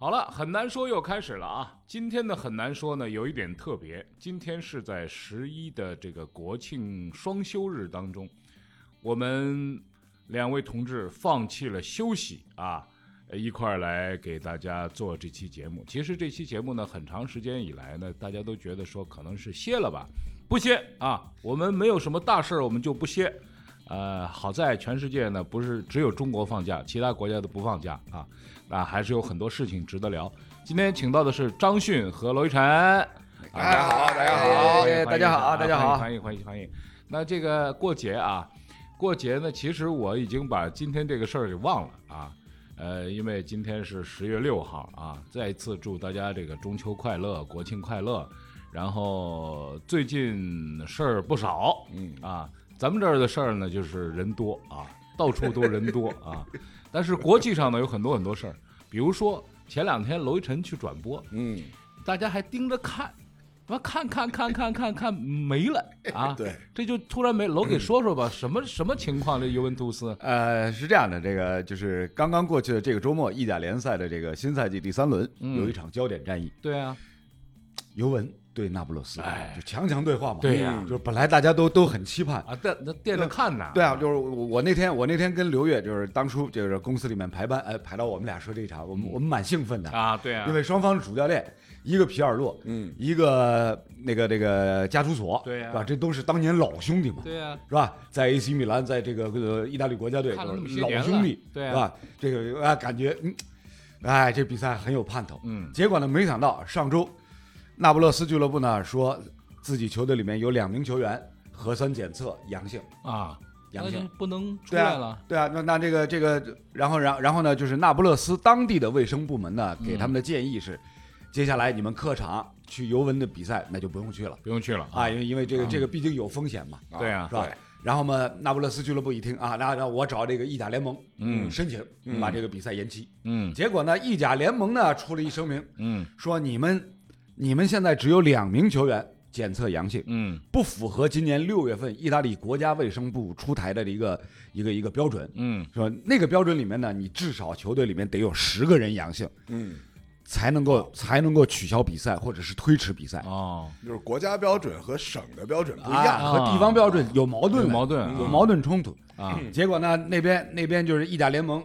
好了，很难说又开始了啊！今天的很难说呢，有一点特别，今天是在十一的这个国庆双休日当中，我们两位同志放弃了休息啊，一块儿来给大家做这期节目。其实这期节目呢，很长时间以来呢，大家都觉得说可能是歇了吧，不歇啊，我们没有什么大事儿，我们就不歇。呃，好在全世界呢，不是只有中国放假，其他国家都不放假啊，那还是有很多事情值得聊。今天请到的是张迅和罗一晨，大家好，大家好，大家好，大家好。欢迎欢迎欢迎。那这个过节啊，过节呢，其实我已经把今天这个事儿给忘了啊。呃，因为今天是十月六号啊，再一次祝大家这个中秋快乐，国庆快乐。然后最近事儿不少，嗯啊，咱们这儿的事儿呢，就是人多啊，到处都人多啊。但是国际上呢，有很多很多事儿，比如说前两天娄一晨去转播，嗯，大家还盯着看，完看看看看看看没了啊！对，这就突然没。楼给说说吧，什么什么情况？这尤文图斯呃，是这样的，这个就是刚刚过去的这个周末，意甲联赛的这个新赛季第三轮嗯有一场焦点战役，对啊，尤文对那不勒斯，哎就强强对话嘛。对呀就是本来大家都都很期盼。啊，垫那垫着看呢。对啊，就是我我那天我那天跟刘越就是当初就是公司里面排班，哎，排到我们俩说这一场，我们我们蛮兴奋的，啊，对啊，因为双方主教练一个皮尔洛，嗯，一个那个那个加图索，对呀是吧？这都是当年老兄弟嘛，对啊，是吧？在 AC 米兰，在这个呃意大利国家队看了那么都是老兄弟，对啊是吧？这个啊，感觉嗯，哎，这比赛很有盼头。嗯结果呢，没想到上周那不勒斯俱乐部呢说自己球队里面有两名球员核酸检测阳性，啊，阳性。不能出来了。，对啊，那那这个这个，然后然然后呢，就是那不勒斯当地的卫生部门呢，给他们的建议是，接下来你们客场去尤文的比赛那就不用去了不用去了啊，因为因为这个嗯这个毕竟有风险嘛，对啊是，吧？然后嘛，那不勒斯俱乐部一听啊，那那我找这个意甲联盟嗯申请把这个比赛延期。嗯结果呢，意甲联盟呢出了一声明，嗯说你们你们现在只有两名球员检测阳性，嗯不符合今年六月份意大利国家卫生部出台的一个一个一个标准，嗯是吧？那个标准里面呢，你至少球队里面得有十个人阳性，嗯，才能够才能够取消比赛或者是推迟比赛。哦，就是国家标准和省的标准不一啊，样。和地方标准有矛盾有，矛盾啊有矛盾冲突。啊，结果呢，那边那边就是意甲联盟，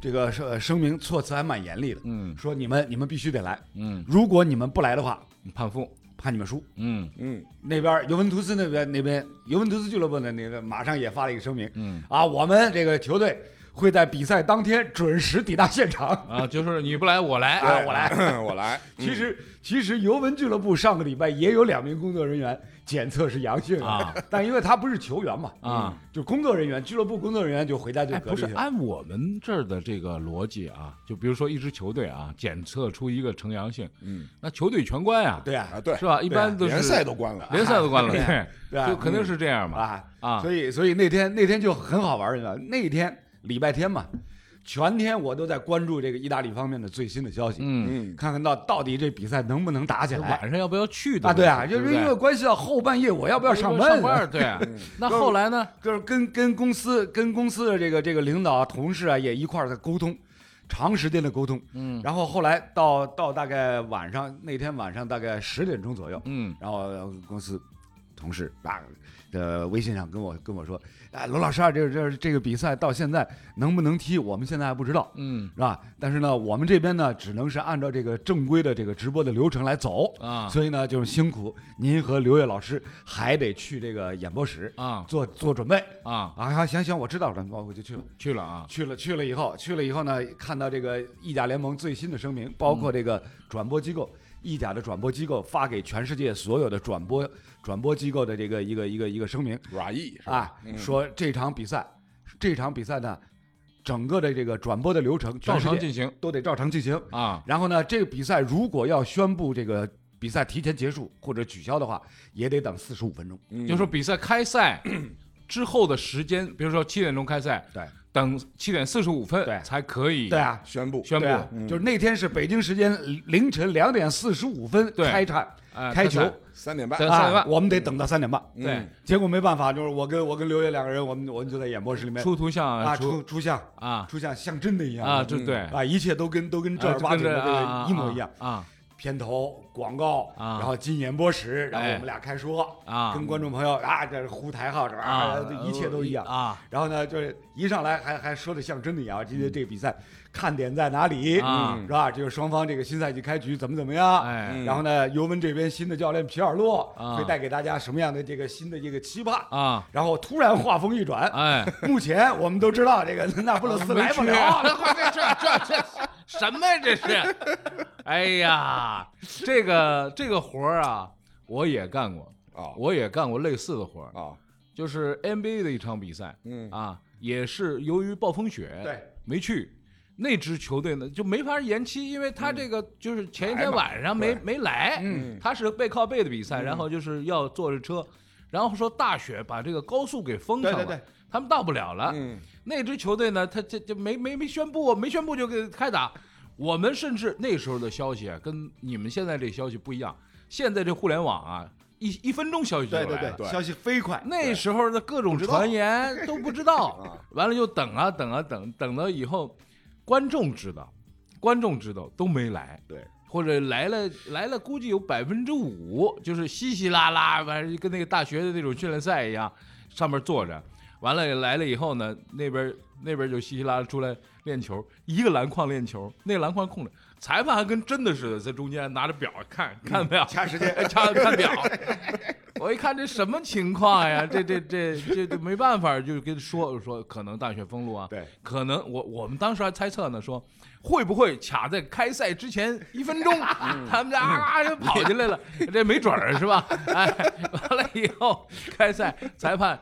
这个声声明措辞还蛮严厉的，嗯。说你们你们必须得来，嗯，如果你们不来的话，判负，判你们输。嗯。嗯，那边尤文图斯那边那边尤文图斯俱乐部的那个马上也发了一个声明嗯。啊，我们这个球队会在比赛当天准时抵达现场。啊，就是你不来我来。啊我来，我来。其实其实尤文俱乐部上个礼拜也有两名工作人员检测是阳性啊，但因为他不是球员嘛，啊。就工作人员，俱乐部工作人员就回家就哎，不是隔离去了。按我们这儿的这个逻辑啊，就比如说一支球队啊，检测出一个呈阳性，嗯，那球队全关呀，对啊，啊，对，是吧？一般都是联赛都关了。联赛都关了，对对，啊就肯定是这样嘛啊，啊，所以所以那天那天就很好玩儿的，那天礼拜天嘛，全天我都在关注这个意大利方面的最新的消息，嗯，嗯，看看到到底这比赛能不能打起来。晚上要不要去的？啊？对啊，就是因为关系到后半夜我要不要上班上班，对啊。那后来呢？就是跟跟公司跟公司的这个这个领导啊、同事啊也一块儿在沟通，长时间的沟通。嗯。然后后来到到大概晚上那天晚上大概十点钟左右，嗯。然后呃公司同事啊的微信上跟我跟我说，哎，罗老师啊，这个这个这个比赛到现在能不能踢，我们现在还不知道。嗯是吧？但是呢，我们这边呢，只能是按照这个正规的这个直播的流程来走，啊所以呢，就是辛苦您和刘烨老师还得去这个演播室啊做做准备啊，啊。行行，我知道了，我我就去了。去了啊，去了去了以后，去了以后呢，看到这个意甲联盟最新的声明，包括这个转播机构，意甲的转播机构发给全世界所有的转播转播机构的这个一个一个一个声明？啊，说这场比赛，这场比赛呢，整个的这个转播的流程，照常进行都得照常进行。啊，然后呢，这个比赛如果要宣布这个比赛提前结束或者取消的话，也得等四十五分钟。嗯就说比赛开赛之后的时间，比如说七点钟开赛，对等七点四十五分对。才可以对啊，宣布。宣布。对啊，就是那天是北京时间凌晨两点四十五分对。开场开球三点半。对，三点啊，半。我们得等到三点半。嗯。对，结果没办法，就是我跟我跟刘烨两个人，我们我们就在演播室里面出图像啊出出出像啊。出像像真的一样啊，的这对。啊，一切都跟都跟正儿八经的这个一模一样。啊片头广告，啊。然后进演播室，然后哎。我们俩开说，啊。跟观众朋友啊，这是呼台号，这啊，一切都一样。啊。然后呢，就是一上来还还说的像真的一样，今天这个比赛看点在哪里，啊。是吧？就是双方这个新赛季开局怎么怎么样？哎。嗯。然后呢，尤文这边新的教练皮尔洛啊。会带给大家什么样的这个新的这个期盼？啊。然后突然话锋一转，哎，目前我们都知道这个 那不勒斯来不了，这这这这什么呀？这是，哎呀，这个这个活儿啊，我也干过，啊我也干过类似的活儿，啊就是 NBA 的一场比赛。嗯。啊，也是由于暴风雪，对，没去。那支球队呢就没法延期，因为他这个就是前一天晚上没对没来，嗯他是背靠背的比赛，然后就是要坐着车，然后说大雪把这个高速给封上了，对对对，他们到不了了。嗯那支球队呢，他这这没没没宣布，没宣布就给开打。我们甚至那时候的消息啊，跟你们现在这消息不一样。现在这互联网啊，一一分钟消息就来了。对对对，消息飞快，那时候的各种传言都不知道啊，完了就等啊等啊等，等到以后观众知道，观众知道都没来，对，或者来了来了，估计有百分之五，就是稀稀拉拉，反正跟那个大学的那种训练赛一样，上面坐着，完了来了以后呢，那边那边就稀稀拉拉出来练球，一个篮筐练球，那个篮筐空着，裁判还跟真的似的，在中间拿着表看看没有，掐时间，掐看表，我一看这什么情况呀？这这这这这没办法，就跟说说可能大雪封路啊，对，可能我我们当时还猜测呢，说会不会卡在开赛之前一分钟，他们家啊就跑进来了，这没准儿是吧？哎，完了以后开赛裁判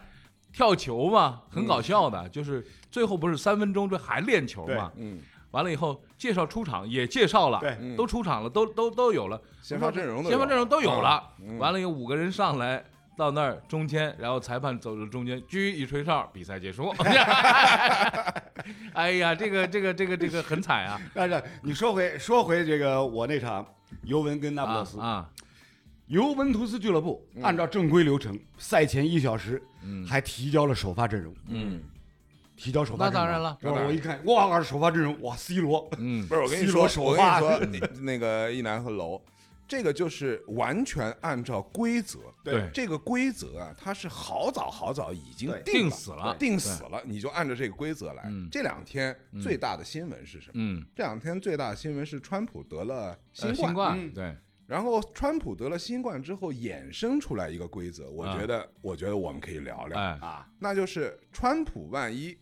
跳球嘛，很搞笑的，就是最后不是三分钟这还练球嘛，嗯完了以后介绍出场也介绍了，对嗯都出场了，都都都有了。先发阵容的先发阵容都有了。嗯完了有五个人上来到那儿中间，然后裁判走到中间，鞠一吹哨，比赛结束。哎呀，这个这个这个这个很惨啊！但是你说回说回这个我那场尤文跟那不勒斯，啊，尤文图斯俱乐部按照正规流程，赛前一小时嗯还提交了首发阵容，嗯，提交首发阵容。那当然了。是我一看，哇，首发阵容，哇，C 罗，嗯。不是我跟你说，我跟你说，那那个一南和楼，这个就是完全按照规则。对。这个规则啊，它是好早好早已经定死了。定死了，你就按照这个规则来。嗯。这两天最大的新闻是什么？嗯，这两天最大的新闻是川普得了呃新新冠嗯。对，然后川普得了新冠之后衍生出来一个规则，我啊觉得，我觉得我们可以聊聊，哎。啊那就是川普万一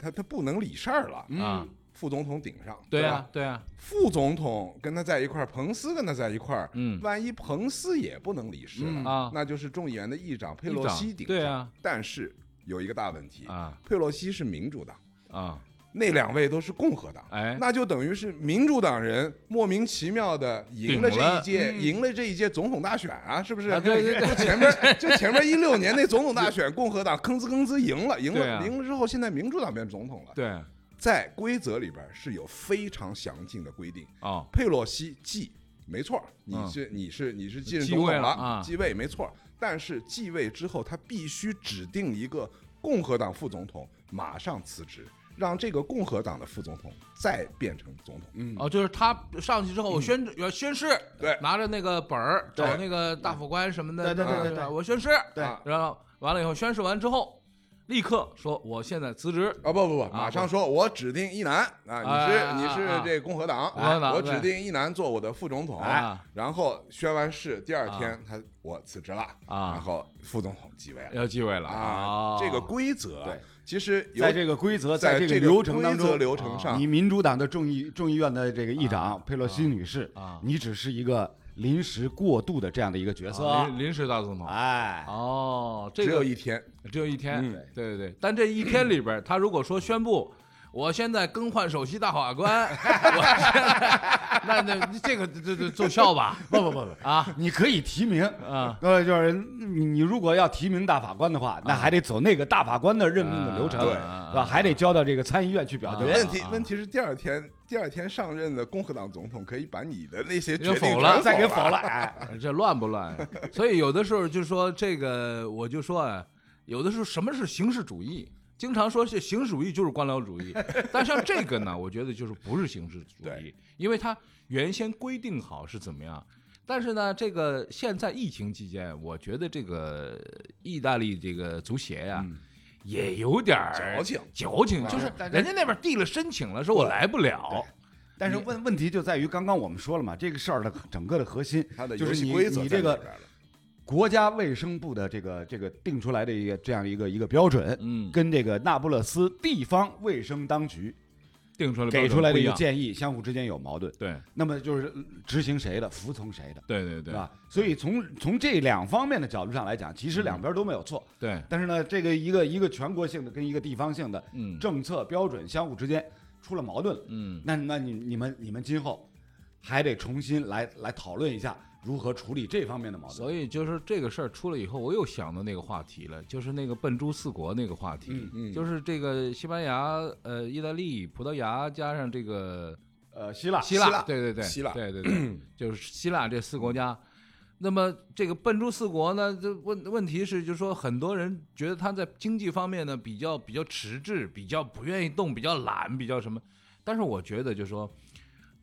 他他不能理事儿了，啊，副总统顶上，对吧啊对啊，副总统跟他在一块儿，彭斯跟他在一块儿，嗯。万一彭斯也不能理事了，嗯。啊。那就是众议员的议长佩洛西顶上。对啊。但是有一个大问题，啊。佩洛西是民主党，啊，那两位都是共和党，哎，那就等于是民主党人莫名其妙的赢了这一届，赢了这一届总统大选啊，是不是？啊对对对。就前面 就前面一六年那总统大选，共和党吭哧吭哧赢了，赢了，啊赢了之后，现在民主党变总统了。对。在规则里边是有非常详尽的规定，哦，佩洛西继没错，你嗯。是你是你是继任总统了，位啊。继位没错，但是继位之后，他必须指定一个共和党副总统，马上辞职，让这个共和党的副总统再变成总统。嗯，哦，就是他上去之后，我宣要宣誓，对。拿着那个本儿找那个大法官什么的，对对对对我宣誓，对。啊然后完了以后宣誓完之后，立刻说我现在辞职，啊不不不，马上说，我指定一男。啊，你是啊你是啊这共和党，我指定一男做我的副总统。啊，然后宣完誓，第二啊。天他我辞职了。啊。然后副总统继位了。要继位了。啊哦，这个规则对，其实有在这个规则，在这个流程当中，流程上。你民主党的众议众议院的这个议长佩洛西女士啊，你只是一个临时过渡的这样的一个角色。啊，临临时大总统。哎，哦，这只有一天，只有一天，嗯。对对对。但这一天里边，他如果说宣布我现在更换首席大法官，我现在那那这个这这奏效吧？不不不不，啊。你可以提名，啊。呃，就是你你如果要提名大法官的话，那还得走那个大法官的任命的流程，对是吧？还得交到这个参议院去表决。问题啊问题是第二天第二天上任的共和党总统可以把你的那些就决定否了再给否否了，哎，这乱不乱？所以有的时候就说这个，我就说啊，有的时候什么是形式主义？经常说是形式主义就是官僚主义，但像这个呢，我觉得就是不是形式主义，因为它原先规定好是怎么样。但是呢，这个现在疫情期间，我觉得这个意大利这个足协呀、也有点儿矫情。矫情，啊。就是人家那边递了申请了，说我来不了，但是问问题就在于刚刚我们说了嘛，这个事儿的整个的核心就是你游戏规则你这个国家卫生部的这个这个定出来的一个这样一个一个标准，嗯，跟这个那不勒斯地方卫生当局定出来给出来的一个建议相互之间有矛盾，对那么就是执行谁的，服从谁的，对对对是吧？所以从从这两方面的角度上来讲，其实两边都没有错。对，但是呢，这个一个一个全国性的跟一个地方性的嗯政策标准相互之间出了矛盾了，嗯那那你你们你们今后还得重新来来讨论一下如何处理这方面的矛盾。所以就是这个事儿出了以后，我又想到那个话题了，就是那个笨猪四国那个话题，嗯嗯就是这个西班牙、呃意大利、葡萄牙加上这个呃，希腊希腊，希腊对对对，希腊对对对，就是希腊这四国家。那么这个笨猪四国呢，这问问题是，就是说很多人觉得他在经济方面呢比较比较迟滞，比较不愿意动，比较懒，比较什么。但是我觉得就是说，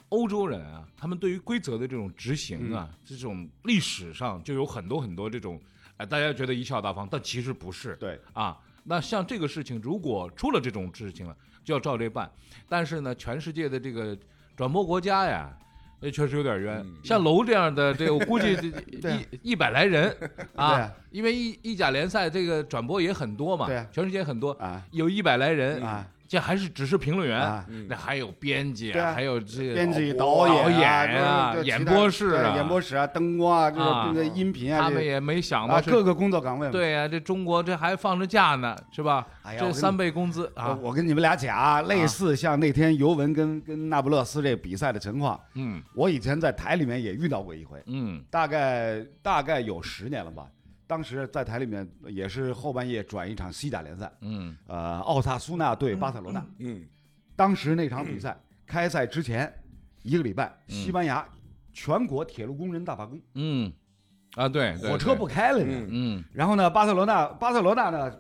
欧洲人啊，他们对于规则的这种执行啊，这种历史上就有很多很多这种，哎、大家觉得贻笑大方，但其实不是。对，啊，那像这个事情，如果出了这种事情了，就要照这办。但是呢，全世界的这个转播国家呀，也确实有点冤。嗯。像楼这样的，这个我估计 一一百来人啊啊，因为意意甲联赛这个转播也很多嘛，全世界很多，啊。有一百来人啊，这还是只是评论员。那还有编辑还有这个编辑、导演啊啊这这演播室啊演播室啊，灯光啊，这啊个这个音频啊，这他们也没想啊到是各个工作岗位。对呀、这中国这还放着假呢，是吧？这三倍工资啊，我跟你们俩讲啊，类似像那天尤文跟跟那不勒斯这比赛的情况，嗯我以前在台里面也遇到过一回，嗯大概大概有十年了吧。当时在台里面也是后半夜转一场西甲联赛，嗯。呃，奥萨苏纳对巴塞罗那。嗯。当时那场比赛开赛之前一个礼拜，嗯。西班牙全国铁路工人大罢工，嗯，啊对，对火车不开了呢。嗯。嗯。然后呢，巴塞罗那巴塞罗那呢，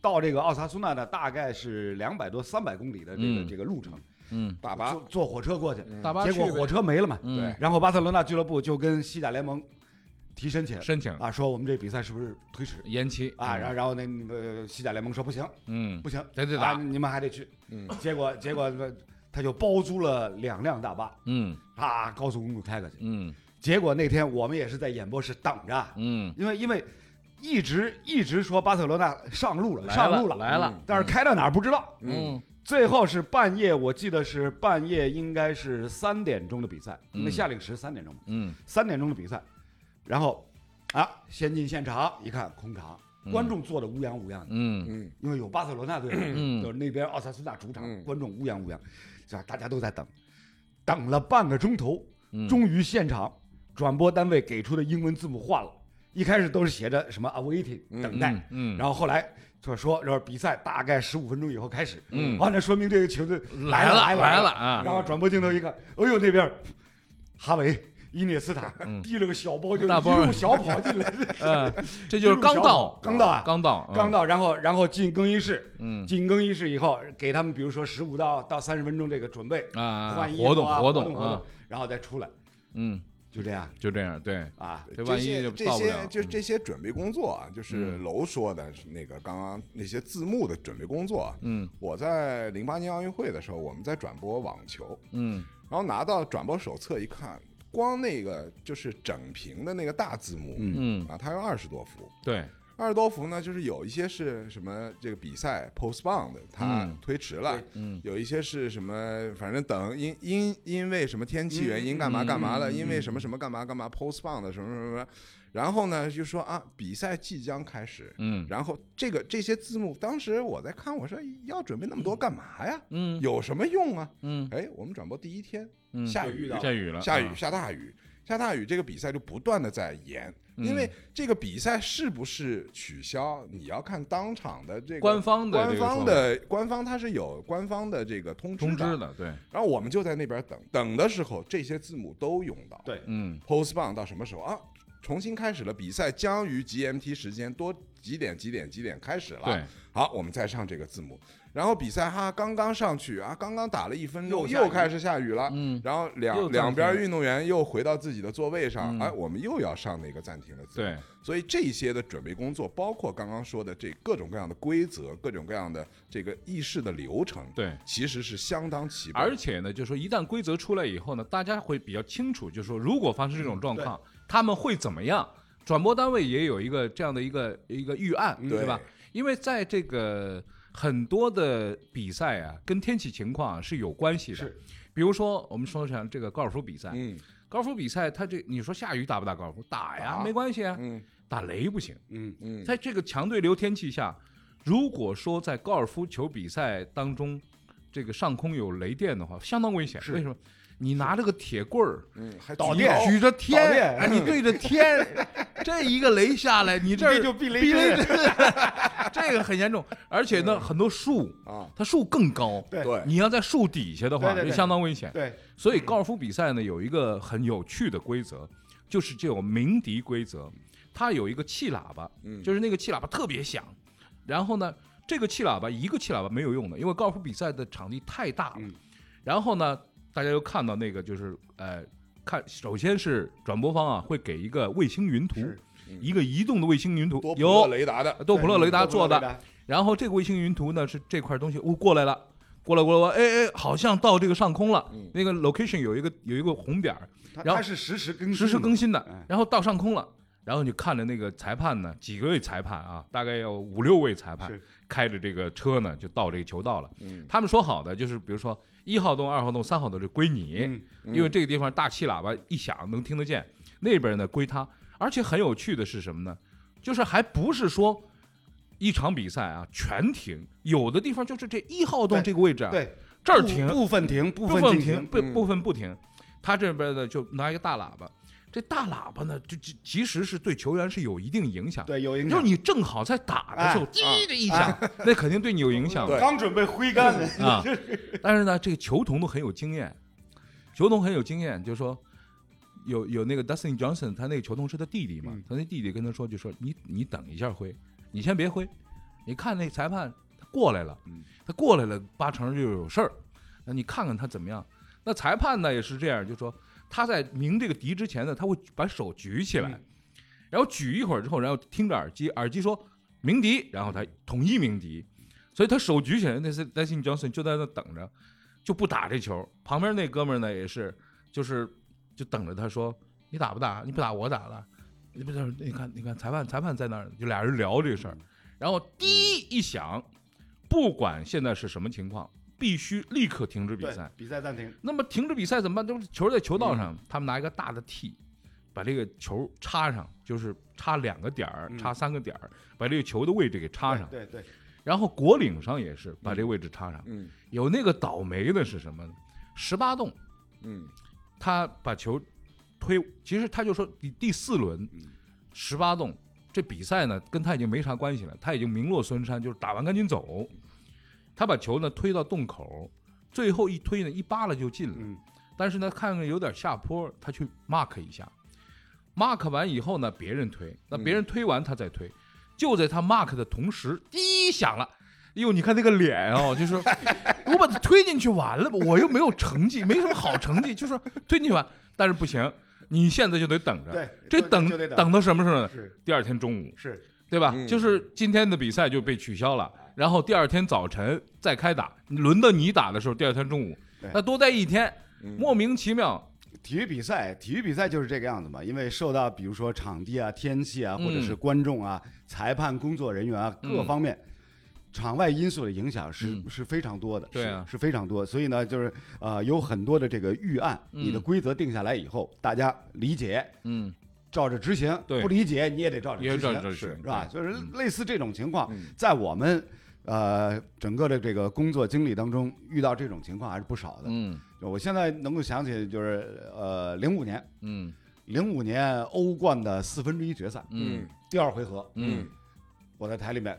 到这个奥萨苏纳呢，大概是两百多三百公里的这个、嗯。这个路程，嗯，大巴坐坐火车过去，大巴结果火车没了嘛。嗯。对。然后巴塞罗那俱乐部就跟西甲联盟提申请申请啊，说我们这比赛是不是推迟延期啊？然后然后那个西甲联盟说不行嗯不行，得得打啊你们还得去。嗯结果结果他就包租了两辆大巴，嗯啊，高速公路开过去。嗯结果那天我们也是在演播室等着，嗯，因为因为一直一直说巴塞罗那上路了，上路了，来了，但是开到哪儿不知道。嗯最后是半夜，我记得是半夜，应该是三点钟的比赛，因为嗯夏令时三点钟嘛，嗯三点钟的比赛，然后啊，先进现场一看空场，嗯。观众坐的乌泱乌泱的，嗯。嗯。因为有巴塞罗那队，嗯。就是那边奥萨苏纳主场，嗯。观众乌泱乌泱，是吧？大家都在等，等了半个钟头，嗯，终于现场转播单位给出的英文字母换了，一开始都是写着什么 awaiting 嗯。等待，嗯，然后后来就说说比赛大概十五分钟以后开始，嗯。完了说明这个球队来了了来了了啊。然后转播镜头一看，哎呦那边哈维。伊涅斯塔嗯。提了个小包，就大包一路小跑进来，嗯，这就是刚到，刚到啊刚到，嗯。刚，到，然后然后进更衣室，嗯。进更衣室以后，给他们比如说十五到到三十分钟这个准备，啊，换衣服活动啊活动啊活动，，然后再出来，嗯，就这样就这样，对，啊。这万一些就这些就这些准备工作啊，就是嗯。楼说的那个刚刚那些字幕的准备工作啊。嗯。我在零八年奥运会的时候，我们在转播网球，嗯。然后拿到转播手册一看，光那个就是整屏的那个大字幕，嗯嗯，啊，它有二十多幅，对，二十多伏呢，就是有一些是什么这个比赛 postpone 的，它嗯。推迟了，嗯。有一些是什么，反正等因因因为什么天气原因干嘛干嘛了，因为什么什么干嘛干嘛 postpone 的什么什么什么，然后呢就说啊，比赛即将开始，嗯。然后这个这些字幕，当时我在看，我说要准备那么多干嘛呀？嗯？有什么用啊？嗯。哎，我们转播第一天嗯，下雨了下雨了，下雨啊。下大雨，下大雨，这个比赛就不断的在延。因嗯为这个比赛是不是取消，你要看当场的这个官方的官方的官方它是有官方的这个通知的。通知的，对，然后我们就在那边等，等的时候这些字母都用到。对嗯 postpone 到什么时候啊？重新开始了，比赛将于 GMT 时间多几点几点几点开始了。对，好，我们再上这个字幕，然后比赛哈刚刚上去啊，刚刚打了一分钟，又开始下雨了。嗯然后两两边运动员又回到自己的座位上，嗯哎，我们又要上那个暂停的。对，所以这些的准备工作，包括刚刚说的这各种各样的规则、各种各样的这个议事的流程，对。其实是相当齐备。而且呢，就是说一旦规则出来以后呢，大家会比较清楚，就是说如果发生这种状况，他们会怎么样？转播单位也有一个这样的一个一个预案，对对吧？因为在这个很多的比赛啊，跟天气情况啊是有关系的。是，比如说我们说像这个高尔夫比赛，嗯高尔夫比赛它这你说下雨打不打高尔夫？打呀，打没关系啊。嗯打雷不行，嗯，嗯，在这个强对流天气下，如果说在高尔夫球比赛当中，这个上空有雷电的话，相当危险。为什么？你拿着个铁棍儿，嗯还导举电举着天，哎，你对着天，这一个雷下来，你这儿就避雷避雷 这个很严重。而且呢，很多树，啊，它树更高，对对你要在树底下的话，就相当危险。对，所以高尔夫比赛呢，有一个很有趣的规则，就是这种鸣笛规则，它有一个气喇叭，嗯就是那个气喇叭特别响，然后呢，这个气喇叭一个气喇叭没有用的，因为高尔夫比赛的场地太大了。嗯然后呢，大家又看到那个就是呃，看首先是转播方啊会给一个卫星云图是，一个移动的卫星云图有雷达的，多普勒雷达做的，然后这个卫星云图呢是这块东西，哦过来了，过来过来，哎哎，好像到这个上空了，嗯。那个 location 有一个有一个红点儿，然后它它是实时更新，实时更新的哎，然后到上空了，然后你看着那个裁判呢，几个位裁判啊，大概有五六位裁判是开着这个车呢，就到这个球道了。嗯他们说好的就是，比如说一号洞、二号洞、三号洞就归你，嗯因为这个地方大气喇叭一响能听得见，那边呢归他。而且很有趣的是什么呢？就是还不是说一场比赛啊全停，有的地方就是这一号洞这个位置啊，对，这儿停，部分停，部部分停，部嗯部分不停。他这边呢就拿一个大喇叭，这大喇叭呢就其其实是对球员是有一定影响。对，有影响。就是你正好在打的时候，哎滴的一响，那肯定对你有影响对刚准备挥杆呢，啊。但是呢，这个球童都很有经验，球童很有经验，就是说有有那个 Dustin Johnson，他那个球童是他弟弟嘛，嗯他那弟弟跟他说，就说你你等一下挥，你先别挥，你看那裁判他过来了，嗯他过来了，八成就有事儿，那你看看他怎么样。那裁判呢也是这样，就说他在鸣这个笛之前呢，他会把手举起来，嗯然后举一会儿之后，然后听着耳机，耳机说鸣笛，然后他统一鸣笛，所以他手举起来，那是 Dustin Johnson 就在那等着，就不打这球。旁边那哥们儿呢也是，就是就等着他说你打不打？你不打我打了。你不是你看你看裁判裁判在那儿，就俩人聊这事儿，然后滴一响，不管现在是什么情况，必须立刻停止比赛。比赛暂停，那么停止比赛怎么办？就是球在球道上，他们拿一个大的 T，把这个球插上，就是插两个点儿，嗯插三个点儿，把这个球的位置给插上。对对，对然后果岭上也是把这个位置插上。嗯有那个倒霉的是什么呢？十八洞，嗯他把球推，其实他就说第第四轮嗯十八洞这比赛呢跟他已经没啥关系了，他已经名落孙山，就是打完赶紧走。他把球呢推到洞口，最后一推呢一扒拉就进了。嗯，但是呢，看看有点下坡，他去 mark 一下，mark 完以后呢，别人推，那别人推完他再推，就在他 mark 的同时，滴响了。哎呦，你看那个脸哦，就是我把他推进去完了吧，我又没有成绩，没什么好成绩，就是说推进去完，但是不行，你现在就得等着，对，这等等到什么时候呢？是第二天中午，是，对吧？嗯就是今天的比赛就被取消了，然后第二天早晨再开打，轮到你打的时候，第二天中午，那多待一天，嗯。莫名其妙，体育比赛，体育比赛就是这个样子嘛，因为受到比如说场地啊、天气啊，或者是嗯观众啊、裁判、工作人员啊各嗯方面。场外因素的影响是、嗯。是非常多的，对啊。是是非常多，所以呢，就是呃有很多的这个预案，你的嗯规则定下来以后，大家理解，嗯，照着执行，对。不理解你也得照着执行，照着执行是吧？就是类似这种情况，嗯。在我们呃整个的这个工作经历当中遇到这种情况还是不少的。嗯。我现在能够想起就是呃零五年，嗯。零五年欧冠的四分之一决赛。嗯。第二回合，嗯。我在台里面，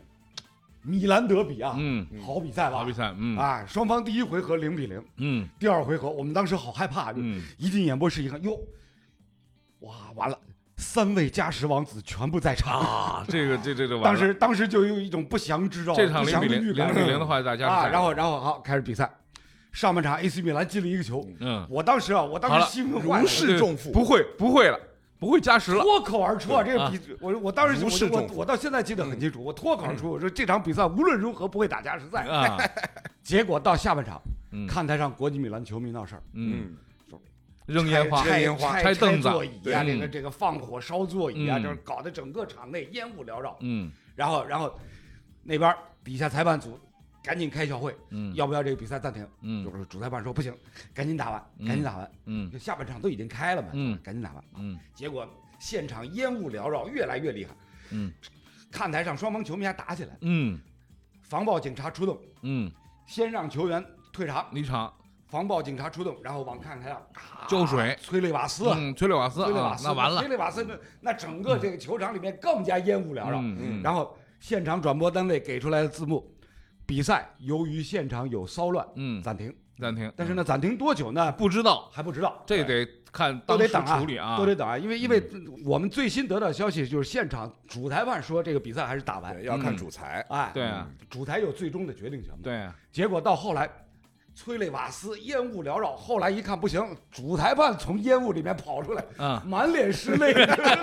米兰德比啊，嗯，好比赛吧，好比赛，嗯。啊，双方第一回合零比零，嗯。第二回合我们当时好害怕，嗯。一进演播室一看，哟，哇，完了，三位加时王子全部在场。啊，这个这这这当时当时就有一种不祥之兆，这场零比零零比零的话，大家啊，然后然后好开始比赛，上半场 AC 米兰进了一个球，嗯，我当时啊，我当时兴奋坏了，如释重负，不会不会了，不会加时了，脱口而出啊！这个啊。比我我当时我我我到现在记得很清楚，我脱口而出，我说这场比赛无论如何不会打加时赛。啊，结果到下半场，嗯。看台上国际米兰球迷闹事儿，嗯，嗯，扔烟花，拆烟花拆拆凳子座椅啊，对这个这个放火烧座椅啊，嗯就是搞得整个场内烟雾缭绕。嗯然后然后那边底下裁判组赶紧开小会，嗯要不要这个比赛暂停？嗯就是主裁判说不行，赶紧打完，嗯赶紧打完。嗯下半场都已经开了嘛，嗯赶紧打完。嗯结果现场烟雾缭绕，越来越厉害。嗯看台上双方球迷还打起来，嗯防暴警察出动，嗯，先让球员退场，离场，防暴警察出动，然后往看台上咔浇水催泪瓦斯啊，嗯，崔雷瓦斯催泪瓦，斯，啊那完了催，泪瓦斯那那整个这个球场里面更加烟雾缭绕。嗯嗯然后现场转播单位给出来的字幕，比赛由于现场有骚乱，嗯，暂停。暂停，但是呢，暂停多久呢？不知道，还不知道，这得看当时都得等啊，处理啊，都得等啊，因为因为我们最新得到消息就是现场主裁判说这个比赛还是打完，，要看主裁，哎，对啊主裁有最终的决定权嘛。对啊，结果到后来，催泪瓦斯，烟雾缭绕。后来一看不行，主裁判从烟雾里面跑出来，嗯，满脸是泪，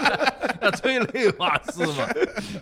那崔雷瓦斯嘛，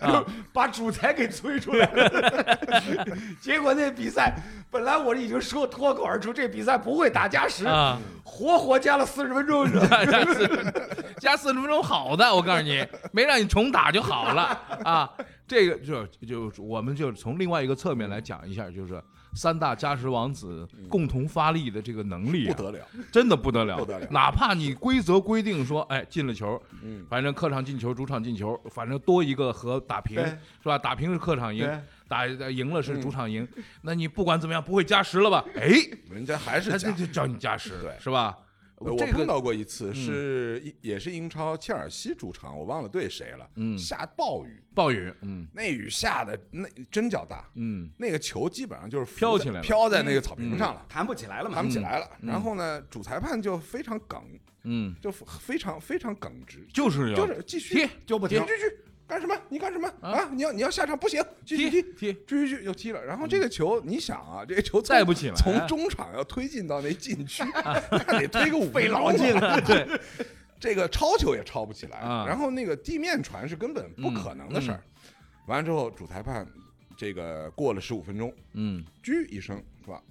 啊，把主裁给催出来了。结果那比赛本来我已经说脱口而出，这比赛不会打加时，啊，活活加了四十分钟。加四加四十分钟好的，我告诉你，没让你重打就好了啊。这个就就我们就从另外一个侧面来讲一下，就是三大加时王子共同发力的这个能力、啊，不得了，真的不得了，不得了。哪怕你规则规定说，哎，进了球，嗯，反正客场进球，主场进球，反正多一个和打平是吧？打平是客场赢，打赢了是主场赢。那你不管怎么样，不会加时了吧？哎，人家还是他假这就叫你加时，对。是吧？呃我这个碰到过一次，是一也是英超切尔西主场，我忘了对谁了，嗯下暴雨，暴雨，嗯那雨下的那真叫大，嗯那个球基本上就是飘起来飘在那个草坪上了，弹不起来了嘛弹不起来了。嗯然后呢，主裁判就非常耿，嗯，就非常非常耿直，就是要就是继续踢就不停继。续干什么？你干什么啊啊？你要你要下场不行，继续踢踢，踢，继续踢又踢了。然后这个球，你想啊，这个球从带不起来从中场要推进到那禁区，那得推个五费分钟老劲啊了，对，这个抄球也抄不起来，啊然后那个地面传是根本不可能的事儿。完了之后，主裁判这个过了十五分钟，嗯啾一声是吧？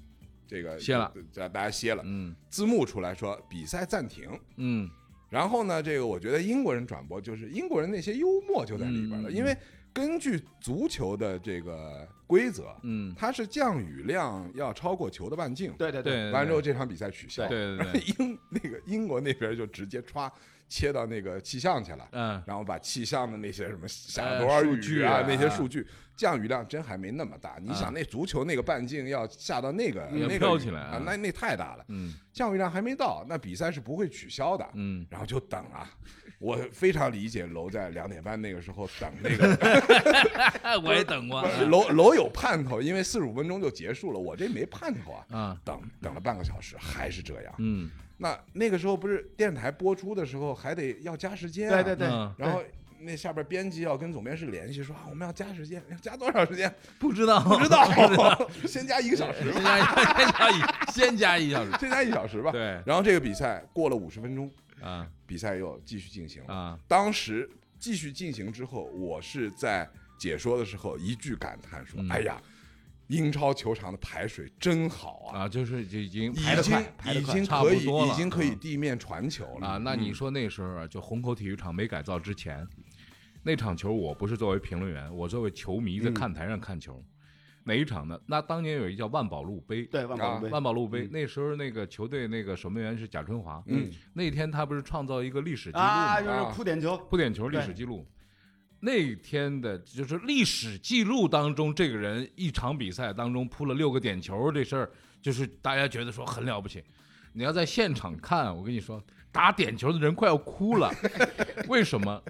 这个歇了，大大家歇了，嗯字幕出来说比赛暂停。嗯然后呢，这个我觉得英国人转播就是英国人那些幽默就在里边了，因为根据足球的这个规则，嗯，它是降雨量要超过球的半径，对对对，完了之后这场比赛取消，对对对，英那个英国那边就直接歘切到那个气象去了。嗯然后把气象的那些什么下多少数据雨啊，啊那些数据降雨量真还没那么大。你想那足球那个半径要下到那个那个啊那那太大了，嗯降雨量还没到，那比赛是不会取消的。嗯，然后就等啊，我非常理解楼在两点半那个时候等那个 我也等过，楼楼有盼头，因为四十五分钟就结束了，我这没盼头啊。啊，等等了半个小时还是这样，嗯，那那个时候不是电台播出的时候还得要加时间、啊，对对对嗯然后那下边编辑要跟总编室联系说啊，我们要加时间，要加多少时间？不知道，不知道，先加一个小时吧，先加一先加一小时，先加一小时吧。对，然后这个比赛过了五十分钟，啊比赛又继续进行了。啊，当时继续进行之后，我是在解说的时候一句感叹说：“嗯哎呀，英超球场的排水真好啊，啊，就是就已经已排得经快排得快已经差不可以多了已经可以嗯。地面传球了。啊，那你说那时候啊，就虹口体育场没改造之前，那场球我不是作为评论员，我作为球迷在看台上看球。哪一场呢？那当年有一叫万宝路杯，对万宝路杯万宝路杯，那时候那个球队那个守门员是贾春华，嗯，那天他不是创造一个历史记录啊，吗？就是扑点球，扑点球历史记录。那天的就是历史记录当中，这个人一场比赛当中扑了六个点球这事儿，就是大家觉得说很了不起。你要在现场看，我跟你说，打点球的人快要哭了。为什么？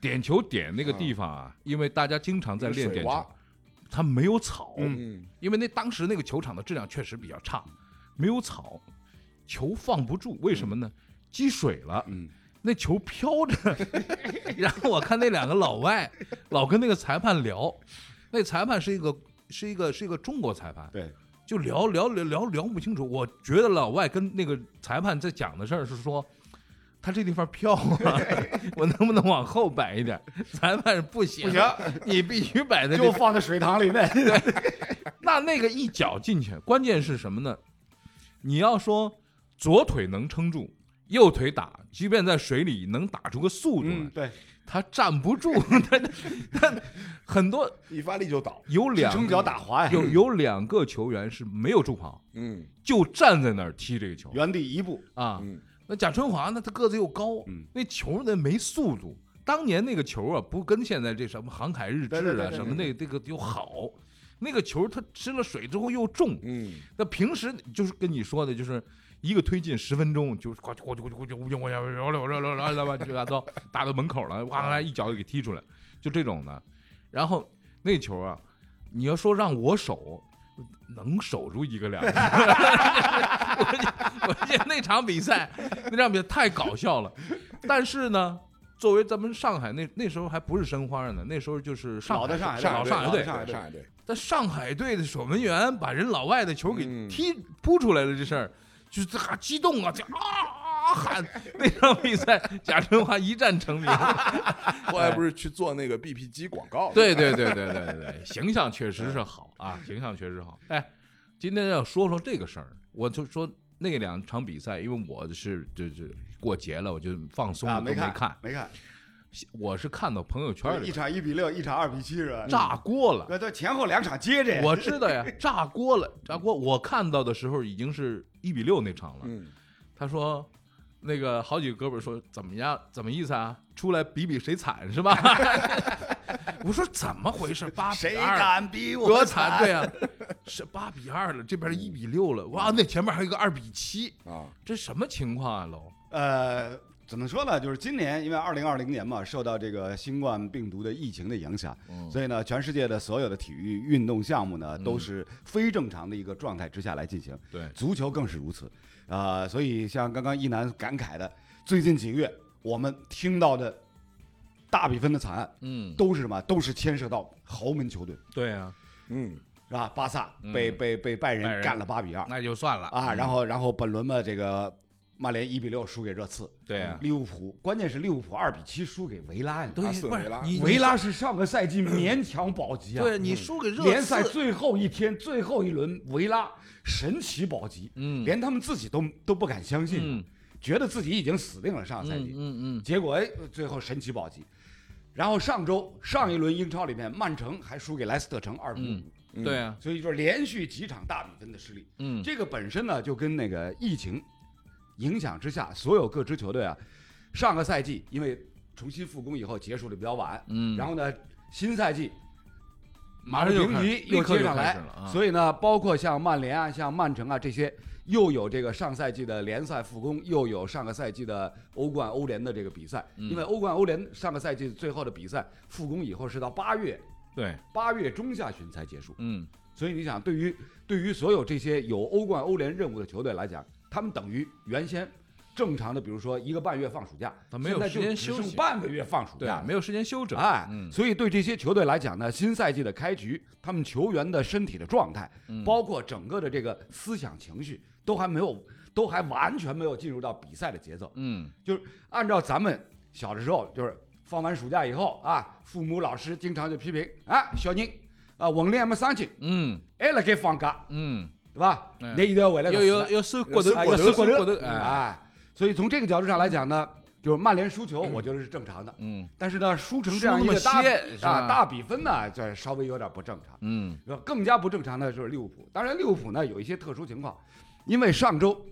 点球点那个地方啊，因为大家经常在练点球它没有草，嗯。因为那当时那个球场的质量确实比较差，没有草，球放不住，为什么呢？积水了，嗯，那球飘着，然后我看那两个老外 老跟那个裁判聊，那裁判是一个是一个是一个中国裁判，对，就聊聊聊聊聊不清楚。我觉得老外跟那个裁判在讲的事儿是说，他这地方飘啊，我能不能往后摆一点？裁判不行，不行，你必须摆在就放在水塘里面，那那个一脚进去，关键是什么呢？你要说左腿能撑住，右腿打，即便在水里能打出个速度来，嗯，对，他站不住，他他很多一发力就倒，有两撑脚打滑呀，有有两个球员是没有助跑，嗯就站在那儿踢这个球原地一步，啊。嗯那贾春华呢，他个子又高，嗯那球呢没速度。当年那个球啊，不跟现在这什么航海日志啊对对对对什么那这个又好，那个球它吃了水之后又重，嗯那平时就是跟你说的，就是一个推进十分钟，就是呱呱呱呱呱呱呱呱呱呱就到打到门口了，哇啦一脚就给踢出来，就这种的。然后那球啊，你要说让我守，能守住一个两个。我我记得那场比赛，那场比赛太搞笑了。但是呢，作为咱们上海那那时候还不是申花呢，那时候就是上海老的上海上海老上海队队，上海队，上海队，但上海队的守门员把人老外的球给嗯踢扑出来了，这事儿就是这哈激动啊，就啊啊喊那场比赛，贾春华一战成名。后来不是去做那个 BP 机广告？对对对对对对对，形象确实是好啊，形象确实好。哎，今天要说说这个事儿，我就说那两场比赛，因为我是就是过节了，我就放松了，没看看。没看，我是看到朋友圈里一场一比六，一场二比七是吧？炸锅了。对对，前后两场接着，我知道呀，炸锅了，炸锅！我看到的时候已经是一比六那场了。嗯，他说，那个好几个哥们说怎么样？怎么意思啊？出来比比谁惨是吧？我说怎么回事？八比二谁二，敢比我多惨？对呀、是八比二了，这边一比六了，哇，那前面还有一个二比七，啊，这什么情况啊？楼呃，怎么说呢？就是今年，因为二零二零年嘛，受到这个新冠病毒的疫情的影响，嗯所以呢，全世界的所有的体育运动项目呢，都是非正常的一个状态之下来进行。对足球更是如此。啊，所以像刚刚一楠感慨的，最近几个月我们听到的大比分的惨案，嗯，都是什么？都是牵涉到豪门球队，对啊，嗯，是吧？巴萨嗯被被被拜仁干了八比二那就算了啊，然后然后本轮嘛，这个曼联一比六输给热刺，对啊，利物浦，关键是利物浦二比七输给维拉维拉维拉是上个赛季勉强保级啊，对你输给热联赛，最后一天最后一轮，维拉神奇保级，嗯连他们自己都都不敢相信，嗯觉得自己已经死定了上个赛嗯季，嗯结果哎，最后神奇保级。然后上周上一轮英超里面，曼城还输给莱斯特城二比五、嗯，对啊，所以就是连续几场大比分的失利。嗯这个本身呢，就跟那个疫情影响之下，所有各支球队啊，上个赛季因为重新复工以后结束的比较晚，嗯，然后呢，新赛季马上平局又接上来所以呢，包括像曼联啊、像曼城啊这些，又有这个上赛季的联赛复工，又有上个赛季的欧冠、欧联的这个比赛。嗯。因为欧冠、欧联上个赛季最后的比赛复工以后是到八月对，八月中下旬才结束，嗯。所以你想，对于对于所有这些有欧冠、欧联任务的球队来讲，他们等于原先正常的，比如说一个半月放暑假，他没有时间休息。半个月放暑假，，没有时间休整，哎，嗯。所以对这些球队来讲呢，新赛季的开局，他们球员的身体的状态，嗯。包括整个的这个思想情绪，都还没有，都还完全没有进入到比赛的节奏。嗯。就是按照咱们小的时候，就是放完暑假以后啊，父母老师经常就批评啊，小宁啊，文联没上进，嗯。还辣盖放假，嗯，对吧？嗯那一定要回来要要要收骨头，啊，要收要收骨头骨头，哎，哎，所以从这个角度上来讲呢，就是曼联输球，我觉得是正常的。嗯。但是呢，输成这样一个大啊大比分呢，这稍微有点不正常。嗯。呃更加不正常的就是利物浦。当然，利物浦呢有一些特殊情况，因为上周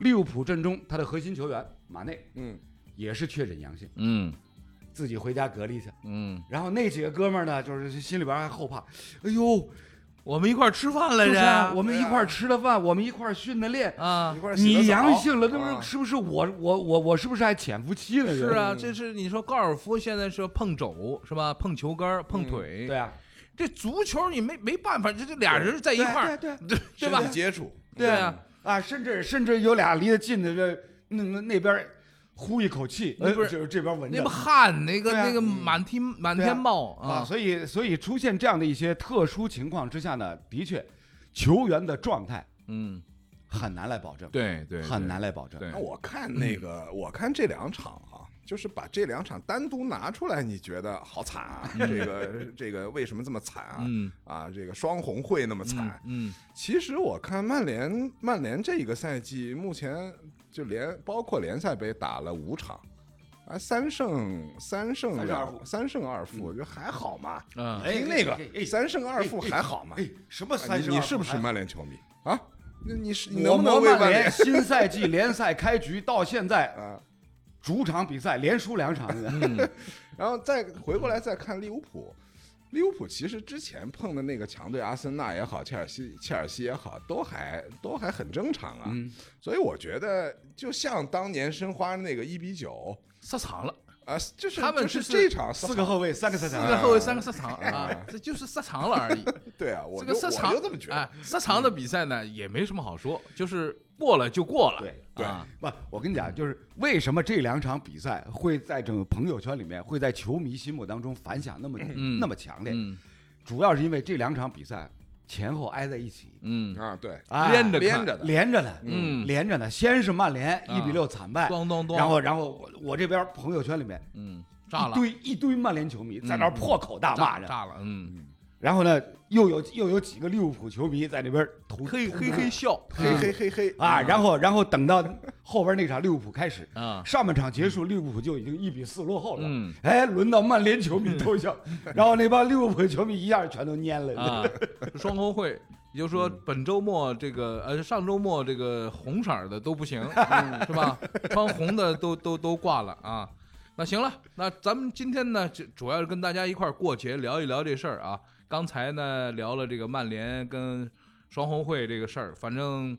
利物浦阵中他的核心球员马内嗯，也是确诊阳性，嗯。自己回家隔离去。嗯，然后那几个哥们儿呢，就是心里边还后怕，哎呦，我们一块儿吃饭来就是着，啊我们一块儿吃的饭，我们一块儿训的练。啊一，块儿洗个你澡阳性了，那是是不是我我我我是不是还潜伏期了？是啊，嗯这是你说高尔夫现在是碰肘是吧？碰球杆儿、碰嗯腿，对啊，这足球你没没办法，这这俩人在一块儿，对对对 对吧身？体接触，对啊，啊，甚至甚至有俩离得近的这那那那边呼一口气，那不是呃就是这边闻着。那不汗，那个啊。那个满天满天冒啊，所以所以出现这样的一些特殊情况之下呢，的确，球员的状态嗯，很难来保证，对对，很难来保证。那我看那个，我看这两场啊，就是把这两场单独拿出来，你觉得好惨啊？这个这个为什么这么惨啊？嗯啊，这个双红会那么惨。嗯其实我看曼联，曼联这一个赛季目前就连包括联赛杯打了五场，啊，三胜三胜三胜二两负三胜二负，就还好嘛。嗯哎听那个三胜二负还好嘛？哎，什么啊三胜？你你是不是曼联球迷啊？那你是能不能为曼们曼联联 新赛季联赛开局到现在，啊？主场比赛连输两场，嗯。然后再回过来再看利物浦，利物浦其实之前碰的那个强队阿森纳也好，切尔西切尔西也好，都还都还很正常啊。嗯。所以我觉得，就像当年申花那个一比九失常了，啊，就是他们是这场四个后卫，三个赛场，四个后卫三个失常啊。啊，这就是失常了而已。对啊，我这个失常就这么觉得。哎，失常的比赛呢也没什么好说，就是过了就过了。对对啊，不，我跟你讲，就是为什么这两场比赛会在整个朋友圈里面，会在球迷心目当中反响那么、嗯。那么强烈，嗯。主要是因为这两场比赛前后挨在一起，嗯，啊，对，哎连着看连着的，连着的，嗯。连着的。先是曼联啊一比六惨败，咚咚咚，然后然后我我这边朋友圈里面嗯炸了，一堆一堆曼联球迷在那破口大骂着，炸炸了，嗯，然后呢又有又有几个利物浦球迷在那边投嘿嘿嘿笑，嘿嘿嘿嘿啊，然后然后等到后边那场利物浦开始，啊，上半场结束，利物浦就已经一比四落后了。嗯哎，轮到曼联球迷偷笑，然后那帮利物浦球迷一下全都蔫了。啊，双红会，也就是说本周末这个呃上周末这个红色的都不行，是吧？穿红的都都都挂了啊。那行了，那咱们今天呢，就主要是跟大家一块儿过节聊一聊这事儿啊。刚才呢聊了这个曼联跟双红会这个事儿，反正，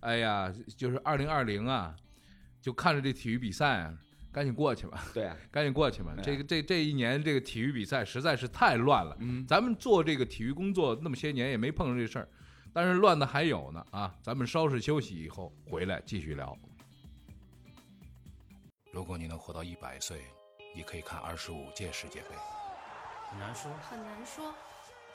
哎呀，就是二零二零啊，就看着这体育比赛啊，赶紧过去吧。对啊，赶紧过去吧。这个这这一年这个体育比赛实在是太乱了。嗯，咱们做这个体育工作那么些年也没碰上这事儿，但是乱的还有呢啊！咱们稍事休息以后回来继续聊。如果你能活到一百岁，你可以看二十五届世界杯。很难说，很难说，